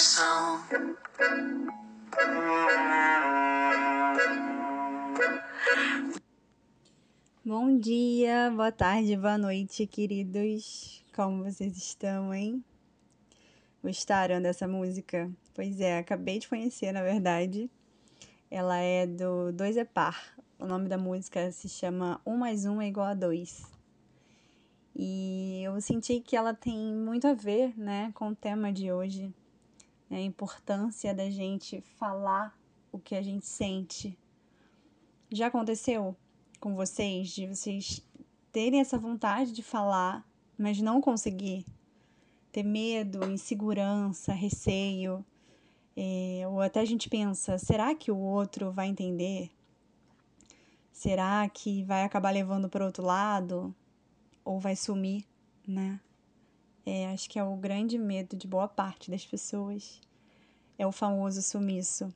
coração. Bom dia, boa tarde, boa noite, queridos. Como vocês estão, hein? Gostaram dessa música? Pois é, acabei de conhecer, na verdade. Ela é do Dois é Par. O nome da música se chama Um mais um é igual a dois. E eu senti que ela tem muito a ver, né, com o tema de hoje. Né, a importância da gente falar o que a gente sente. Já aconteceu com vocês de vocês terem essa vontade de falar, mas não conseguir? Ter medo, insegurança, receio. É, ou até a gente pensa: será que o outro vai entender? Será que vai acabar levando para outro lado? Ou vai sumir, né? É, acho que é o grande medo de boa parte das pessoas. É o famoso sumiço.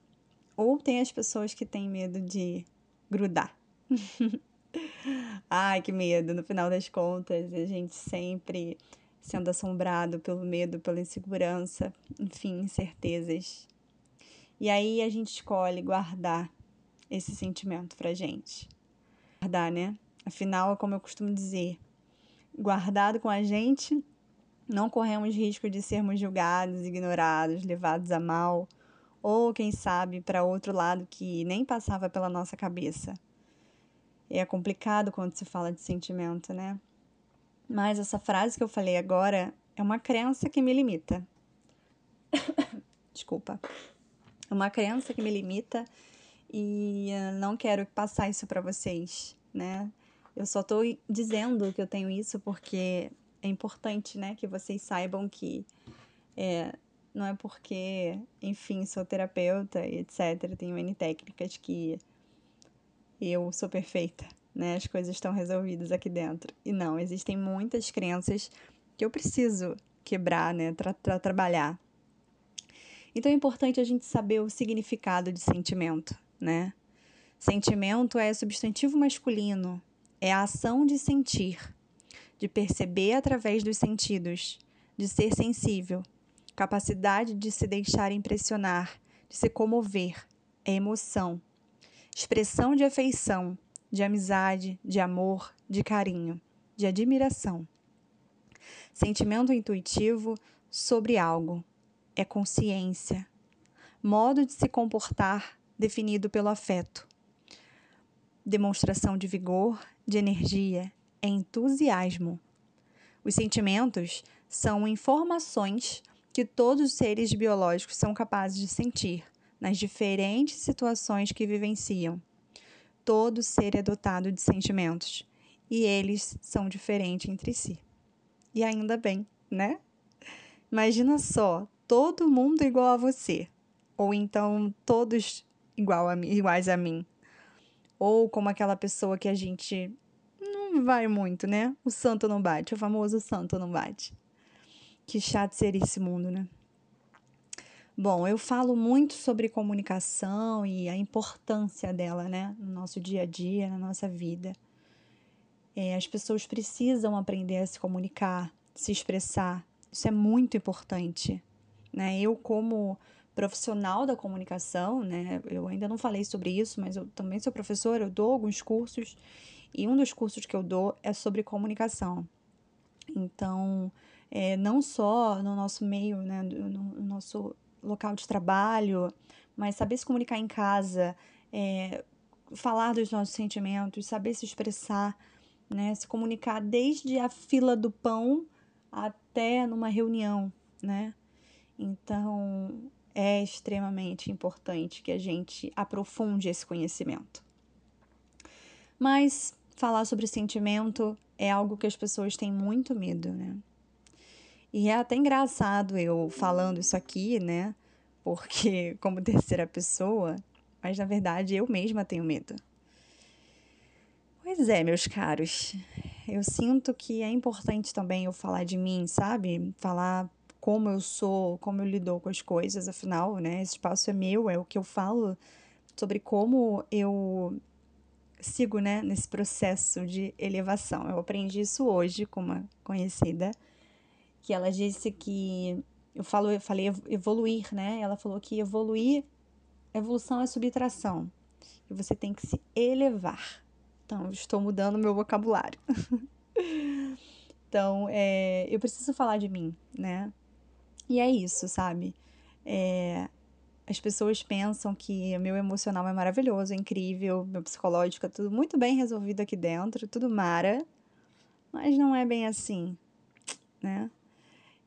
Ou tem as pessoas que têm medo de grudar. Ai, que medo. No final das contas, a gente sempre sendo assombrado pelo medo, pela insegurança, enfim, incertezas. E aí a gente escolhe guardar esse sentimento pra gente. Guardar, né? Afinal, é como eu costumo dizer, guardado com a gente, não corremos risco de sermos julgados, ignorados, levados a mal, ou quem sabe para outro lado que nem passava pela nossa cabeça. É complicado quando se fala de sentimento, né? Mas essa frase que eu falei agora é uma crença que me limita. Desculpa. É uma crença que me limita e não quero passar isso para vocês, né? Eu só tô dizendo que eu tenho isso porque é importante, né, que vocês saibam que é, não é porque, enfim, sou terapeuta e etc, tenho N técnicas que eu sou perfeita, né? As coisas estão resolvidas aqui dentro. E não, existem muitas crenças que eu preciso quebrar, né, tra trabalhar. Então é importante a gente saber o significado de sentimento, né? Sentimento é substantivo masculino, é a ação de sentir, de perceber através dos sentidos, de ser sensível, capacidade de se deixar impressionar, de se comover, é emoção expressão de afeição, de amizade, de amor, de carinho, de admiração. Sentimento intuitivo sobre algo é consciência, modo de se comportar definido pelo afeto. Demonstração de vigor, de energia, entusiasmo. Os sentimentos são informações que todos os seres biológicos são capazes de sentir, nas diferentes situações que vivenciam. Todo ser é dotado de sentimentos e eles são diferentes entre si. E ainda bem, né? Imagina só, todo mundo igual a você, ou então todos igual a iguais a mim. Ou como aquela pessoa que a gente vai muito, né? O santo não bate, o famoso santo não bate. Que chato seria esse mundo, né? Bom, eu falo muito sobre comunicação e a importância dela, né, no nosso dia a dia, na nossa vida. É, as pessoas precisam aprender a se comunicar, se expressar. Isso é muito importante, né? Eu como profissional da comunicação, né, eu ainda não falei sobre isso, mas eu também sou professora, eu dou alguns cursos e um dos cursos que eu dou é sobre comunicação. Então, é, não só no nosso meio, né, no, no nosso local de trabalho, mas saber se comunicar em casa, é, falar dos nossos sentimentos, saber se expressar, né? Se comunicar desde a fila do pão até numa reunião, né? Então, é extremamente importante que a gente aprofunde esse conhecimento. Mas falar sobre sentimento é algo que as pessoas têm muito medo, né? E é até engraçado eu falando isso aqui, né? Porque, como terceira pessoa, mas na verdade eu mesma tenho medo. Pois é, meus caros. eu sinto que é importante também eu falar de mim, sabe? Falar como eu sou, como eu lido com as coisas, afinal, né? Esse espaço é meu, é o que eu falo sobre como eu sigo, né, nesse processo de elevação. Eu aprendi isso hoje com uma conhecida, que ela disse que eu falo, eu falei evoluir, né? Ela falou que evoluir, evolução é subtração. E você tem que se elevar. Então, estou mudando meu vocabulário. então, é, eu preciso falar de mim, né? E é isso, sabe? É, as pessoas pensam que meu emocional é maravilhoso, é incrível, meu psicológico é tudo muito bem resolvido aqui dentro, tudo mara, mas não é bem assim, né?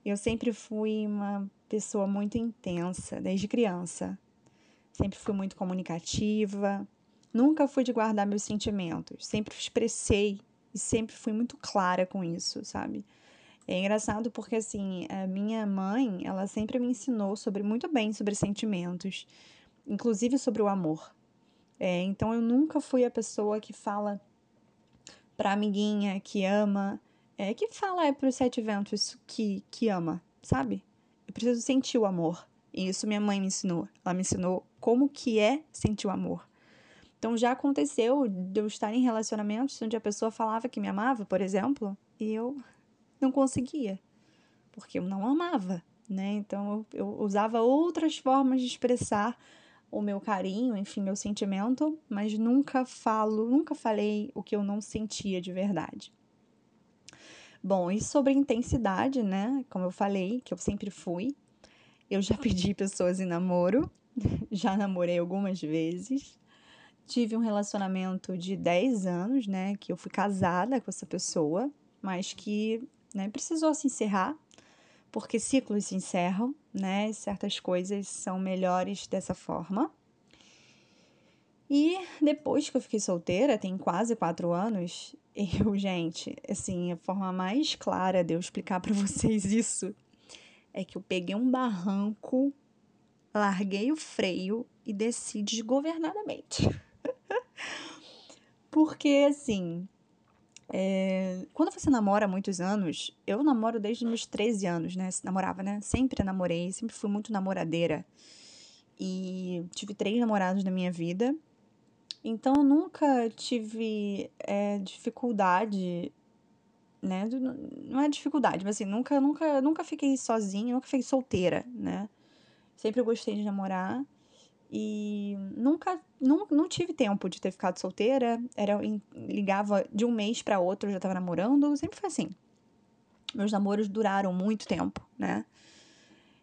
Eu sempre fui uma pessoa muito intensa, desde criança. Sempre fui muito comunicativa, nunca fui de guardar meus sentimentos, sempre expressei e sempre fui muito clara com isso, sabe? É engraçado porque, assim, a minha mãe, ela sempre me ensinou sobre muito bem sobre sentimentos, inclusive sobre o amor. É, então, eu nunca fui a pessoa que fala pra amiguinha que ama, é, que fala é pros sete ventos que, que ama, sabe? Eu preciso sentir o amor. E isso minha mãe me ensinou. Ela me ensinou como que é sentir o amor. Então já aconteceu de eu estar em relacionamentos onde a pessoa falava que me amava, por exemplo, e eu não conseguia, porque eu não amava, né? Então eu, eu usava outras formas de expressar o meu carinho, enfim, meu sentimento, mas nunca falo, nunca falei o que eu não sentia de verdade. Bom, e sobre intensidade, né? Como eu falei, que eu sempre fui, eu já pedi pessoas em namoro, já namorei algumas vezes. Tive um relacionamento de 10 anos, né? Que eu fui casada com essa pessoa, mas que né? Precisou se encerrar, porque ciclos se encerram, né? Certas coisas são melhores dessa forma. E depois que eu fiquei solteira, tem quase quatro anos, eu, gente, assim, a forma mais clara de eu explicar para vocês isso é que eu peguei um barranco, larguei o freio e desci desgovernadamente. Porque, assim, é, quando você namora há muitos anos, eu namoro desde meus 13 anos, né? Namorava, né? Sempre namorei, sempre fui muito namoradeira. E tive três namorados na minha vida. Então, eu nunca tive é, dificuldade, né? Não é dificuldade, mas assim, nunca, nunca, nunca fiquei sozinha, nunca fiquei solteira, né? Sempre gostei de namorar. E nunca, não, não tive tempo de ter ficado solteira. Era, ligava de um mês para outro, já tava namorando. Sempre foi assim. Meus namoros duraram muito tempo, né?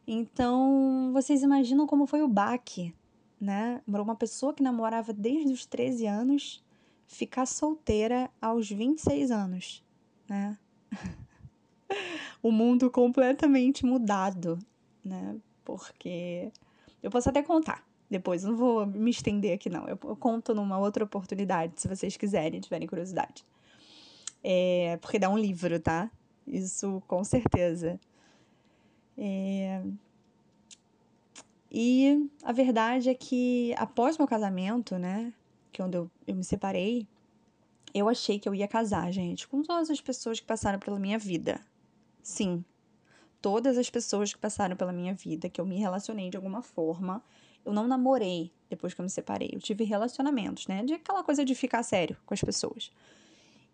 Então, vocês imaginam como foi o baque, né? Uma pessoa que namorava desde os 13 anos ficar solteira aos 26 anos, né? o mundo completamente mudado, né? Porque eu posso até contar depois. Não vou me estender aqui, não. Eu, eu conto numa outra oportunidade, se vocês quiserem, tiverem curiosidade. É, porque dá um livro, tá? Isso com certeza. É... E a verdade é que após meu casamento, né? Que é onde eu, eu me separei, eu achei que eu ia casar, gente, com todas as pessoas que passaram pela minha vida. Sim, todas as pessoas que passaram pela minha vida, que eu me relacionei de alguma forma, eu não namorei depois que eu me separei. Eu tive relacionamentos, né? De aquela coisa de ficar sério com as pessoas.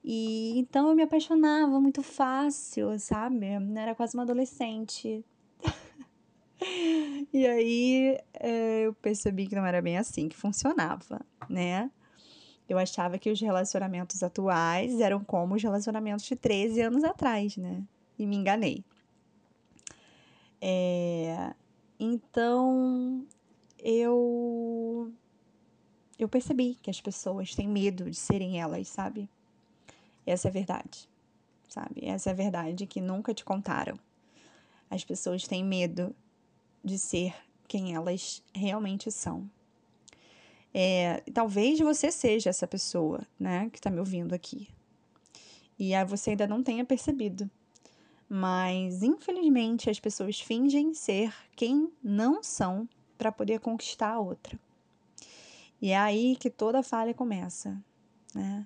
E então eu me apaixonava muito fácil, sabe? Eu era quase uma adolescente. e aí é, eu percebi que não era bem assim que funcionava, né? Eu achava que os relacionamentos atuais eram como os relacionamentos de 13 anos atrás, né? E me enganei. É, então, eu eu percebi que as pessoas têm medo de serem elas, sabe? Essa é a verdade, sabe? Essa é a verdade que nunca te contaram. As pessoas têm medo de ser quem elas realmente são. É, talvez você seja essa pessoa, né, que está me ouvindo aqui. E você ainda não tenha percebido. Mas, infelizmente, as pessoas fingem ser quem não são para poder conquistar a outra. E é aí que toda falha começa, né?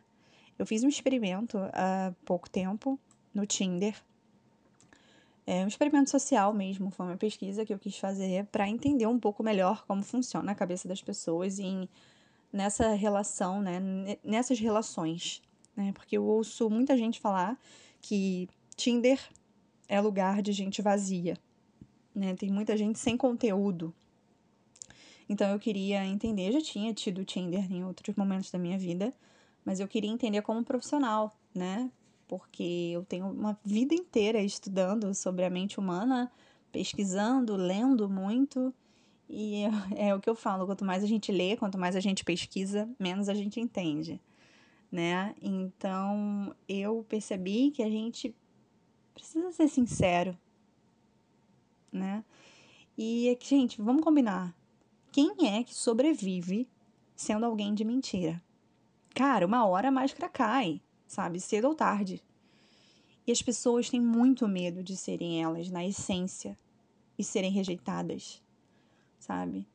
Eu fiz um experimento há pouco tempo no Tinder. É um experimento social mesmo, foi uma pesquisa que eu quis fazer para entender um pouco melhor como funciona a cabeça das pessoas em, nessa relação, né, nessas relações, né? Porque eu ouço muita gente falar que Tinder é lugar de gente vazia, né? Tem muita gente sem conteúdo. Então eu queria entender, eu já tinha tido Tinder em outros momentos da minha vida, mas eu queria entender como profissional, né? Porque eu tenho uma vida inteira estudando sobre a mente humana, pesquisando, lendo muito. E é, o que eu falo, quanto mais a gente lê, quanto mais a gente pesquisa, menos a gente entende, né? Então, eu percebi que a gente precisa ser sincero, né? E, é gente, vamos combinar. Quem é que sobrevive sendo alguém de mentira? Cara, uma hora a máscara cai, sabe? Cedo ou tarde. E as pessoas têm muito medo de serem elas na essência e serem rejeitadas, sabe?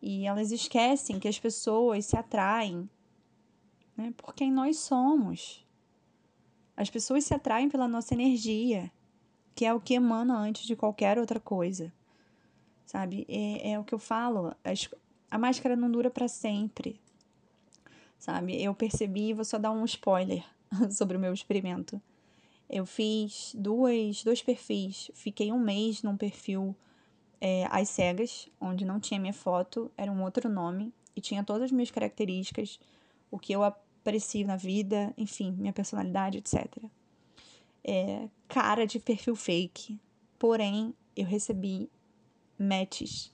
E elas esquecem que as pessoas se atraem né, por quem nós somos. As pessoas se atraem pela nossa energia, que é o que emana antes de qualquer outra coisa, sabe? É, é o que eu falo. A máscara não dura para sempre sabe? Eu percebi, vou só dar um spoiler sobre o meu experimento. Eu fiz duas, dois perfis, fiquei um mês num perfil é, às cegas, onde não tinha minha foto, era um outro nome e tinha todas as minhas características, o que eu aprecio na vida, enfim, minha personalidade, etc. É, cara de perfil fake, porém eu recebi matches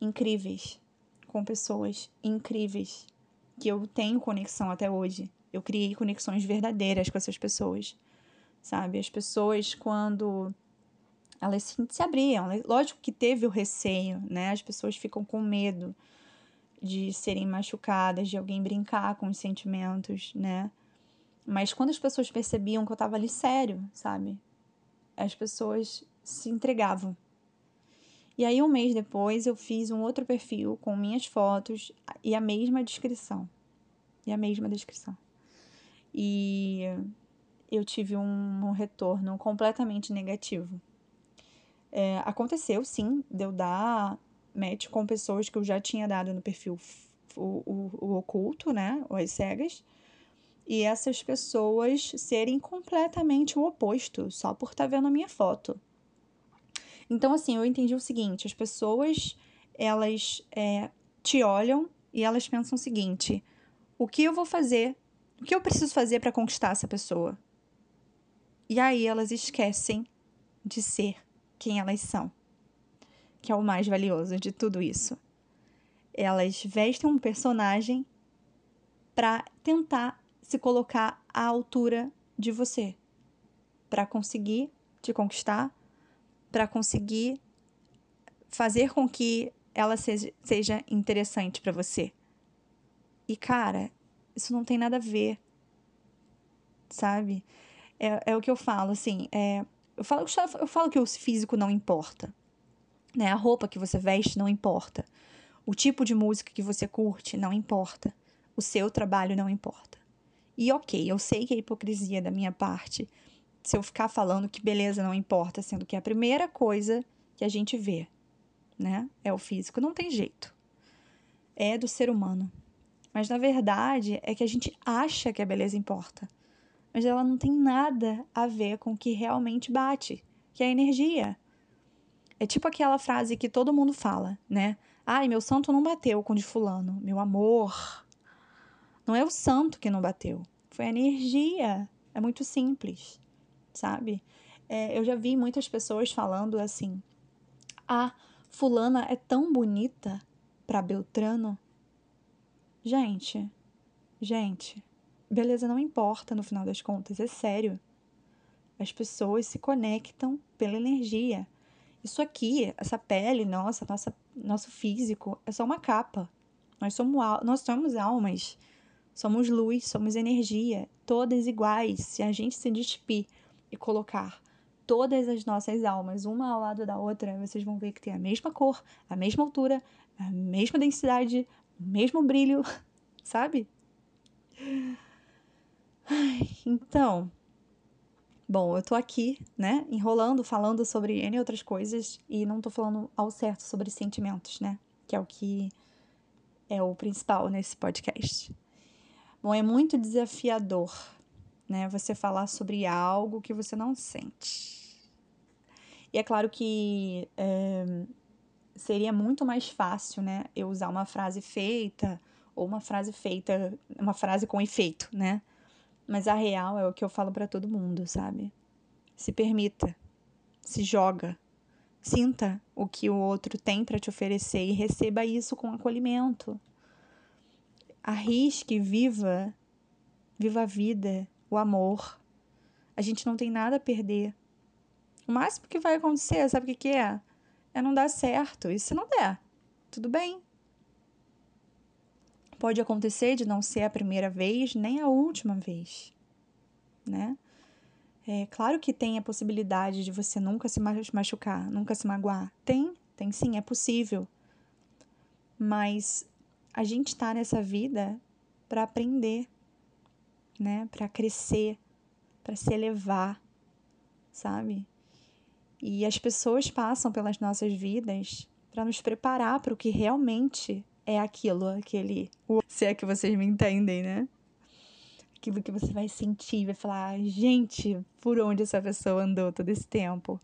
incríveis com pessoas incríveis que eu tenho conexão até hoje. Eu criei conexões verdadeiras com essas pessoas, sabe? As pessoas, quando elas se, abriam, lógico que teve o receio, né? As pessoas ficam com medo de serem machucadas, de alguém brincar com os sentimentos, né? Mas quando as pessoas percebiam que eu tava ali sério, sabe? As pessoas se entregavam. E aí, um mês depois, eu fiz um outro perfil com minhas fotos e a mesma descrição. E a mesma descrição. E eu tive um, retorno completamente negativo. É, aconteceu, sim, de eu dar match com pessoas que eu já tinha dado no perfil o, o, o oculto, né? Ou as cegas. E essas pessoas serem completamente o oposto, só por estar tá vendo a minha foto. Então, assim, eu entendi o seguinte: as pessoas, elas é, te olham e elas pensam o seguinte: o que eu vou fazer? O que eu preciso fazer para conquistar essa pessoa? E aí elas esquecem de ser quem elas são, que é o mais valioso de tudo isso. Elas vestem um personagem para tentar se colocar à altura de você, para conseguir te conquistar, para conseguir fazer com que ela seja, interessante para você. E, cara, isso não tem nada a ver, sabe? É, é o que eu falo, assim, é, eu, falo, eu falo que o físico não importa, né? A roupa que você veste não importa. O tipo de música que você curte não importa. O seu trabalho não importa. E ok, eu sei que é hipocrisia da minha parte se eu ficar falando que beleza não importa, sendo que é a primeira coisa que a gente vê, né, é o físico, não tem jeito. É do ser humano. Mas na verdade é que a gente acha que a beleza importa. Mas ela não tem nada a ver com o que realmente bate, que é a energia. É tipo aquela frase que todo mundo fala, né? Ai, meu santo não bateu com o de fulano. Meu amor. Não é o santo que não bateu. Foi a energia. É muito simples sabe? É, eu já vi muitas pessoas falando assim: ah, Fulana é tão bonita para Beltrano. Gente, gente, beleza não importa no final das contas, é sério. As pessoas se conectam pela energia. Isso aqui, essa pele nossa, nossa nosso físico, é só uma capa. Nós somos, nós somos almas, somos luz, somos energia, todas iguais. Se a gente se despir e colocar todas as nossas almas uma ao lado da outra, vocês vão ver que tem a mesma cor, a mesma altura, a mesma densidade, o mesmo brilho, sabe? Então, bom, eu tô aqui, né, enrolando, falando sobre N outras coisas e não tô falando ao certo sobre sentimentos, né, que é o que é o principal nesse podcast. Bom, é muito desafiador, né, você falar sobre algo que você não sente. E é claro que é, seria muito mais fácil, né, eu usar uma frase feita ou uma frase feita, uma frase com efeito, né? Mas a real é o que eu falo para todo mundo, sabe? Se permita, se joga, sinta o que o outro tem para te oferecer e receba isso com acolhimento. Arrisque, viva, viva a vida, o amor. A gente não tem nada a perder. O máximo que vai acontecer, sabe o que, que é? É não dar certo. E se não der, tudo bem. Pode acontecer de não ser a primeira vez nem a última vez, né? É claro que tem a possibilidade de você nunca se machucar, nunca se magoar. Tem, tem sim, é possível. Mas a gente está nessa vida para aprender, né? Para crescer, para se elevar, sabe? E as pessoas passam pelas nossas vidas para nos preparar para o que realmente é aquilo, aquele. Se é que vocês me entendem, né? Aquilo que você vai sentir, vai falar, gente, por onde essa pessoa andou todo esse tempo?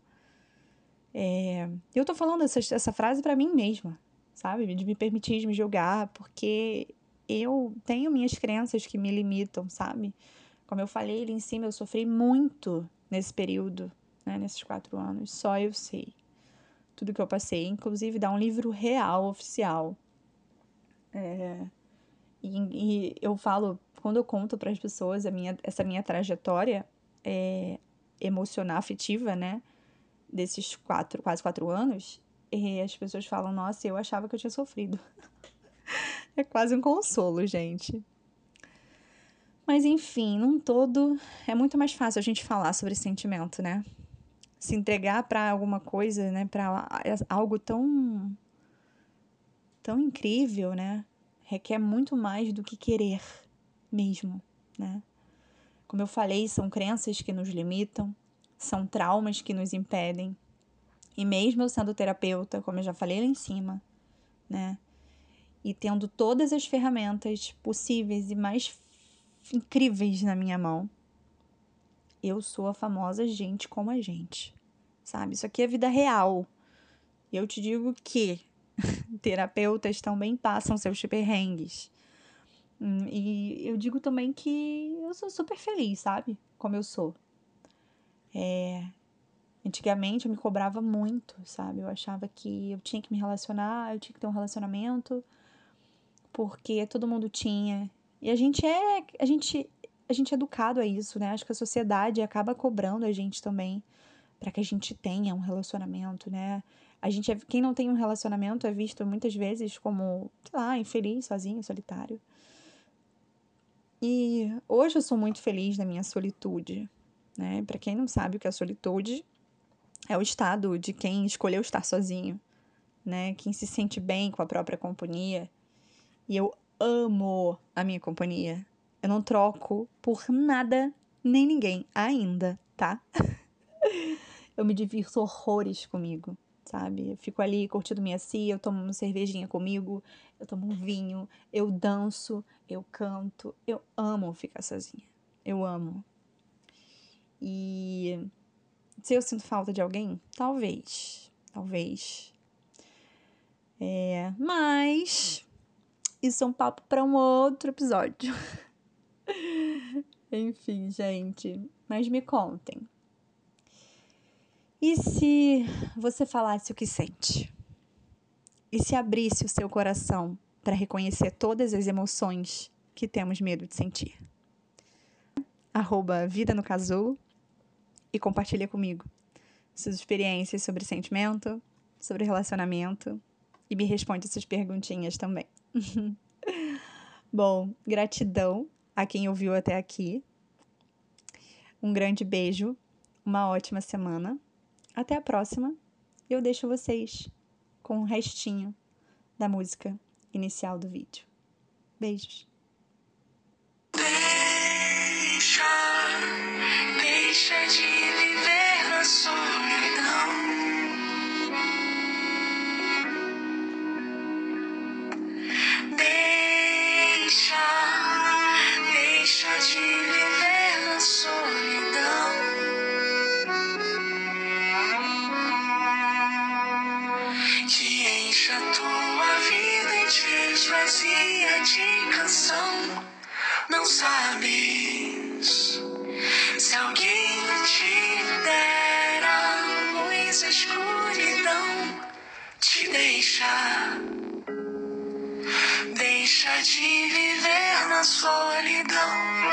É, eu tô falando essa, essa frase para mim mesma, sabe? De me permitir de me julgar, porque eu tenho minhas crenças que me limitam, sabe? Como eu falei ali em cima, eu sofri muito nesse período, né? Nesses quatro anos. Só eu sei tudo que eu passei. Inclusive, dá um livro real, oficial, é, e, e, eu falo, quando eu conto para as pessoas a minha, essa minha trajetória é, emocional, afetiva, né? Desses quatro, quase quatro anos, e as pessoas falam, nossa, eu achava que eu tinha sofrido. é quase um consolo, gente. Mas enfim, num todo, é muito mais fácil a gente falar sobre sentimento, né? Se entregar para alguma coisa, né? Para algo tão tão incrível, né? Requer muito mais do que querer mesmo, né? Como eu falei, são crenças que nos limitam, são traumas que nos impedem. E mesmo eu sendo terapeuta, como eu já falei lá em cima, né? E tendo todas as ferramentas possíveis e mais incríveis na minha mão, eu sou a famosa gente como a gente, sabe? Isso aqui é vida real. Eu te digo que terapeutas também passam seus perrengues. Hum, e eu digo também que eu sou super feliz, sabe? Como eu sou. É... Antigamente eu me cobrava muito, sabe? Eu achava que eu tinha que me relacionar, eu tinha que ter um relacionamento, porque todo mundo tinha. E a gente é. A gente, a gente é educado a isso, né? Acho que a sociedade acaba cobrando a gente também para que a gente tenha um relacionamento, né? A gente é, quem não tem um relacionamento é visto muitas vezes como, sei lá, infeliz, sozinho, solitário. E hoje eu sou muito feliz na minha solitude, né? Para quem não sabe o que é solitude, é o estado de quem escolheu estar sozinho, né? Quem se sente bem com a própria companhia. E eu amo a minha companhia. Eu não troco por nada nem ninguém ainda, tá? eu me divirto horrores comigo sabe? Eu fico ali curtindo minha cia, eu tomo uma cervejinha comigo, eu tomo um vinho, eu danço, eu canto. Eu amo ficar sozinha. Eu amo. E se eu sinto falta de alguém, talvez. Talvez. É, mas isso é um papo para um outro episódio. Enfim, gente. Mas me contem. E se você falasse o que sente? E se abrisse o seu coração para reconhecer todas as emoções que temos medo de sentir? Arroba Vida no Casulo e compartilha comigo suas experiências sobre sentimento, sobre relacionamento e me responde essas perguntinhas também. Bom, gratidão a quem ouviu até aqui. Um grande beijo, uma ótima semana até a próxima. Eu deixo vocês com o restinho da música inicial do vídeo. Beijos. Deixa deixa de viver na solidão. Encha tua vida e te esvazia de canção. Não sabes se alguém te dera luz, a escuridão te deixa. Deixa de viver na solidão.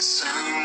Coração.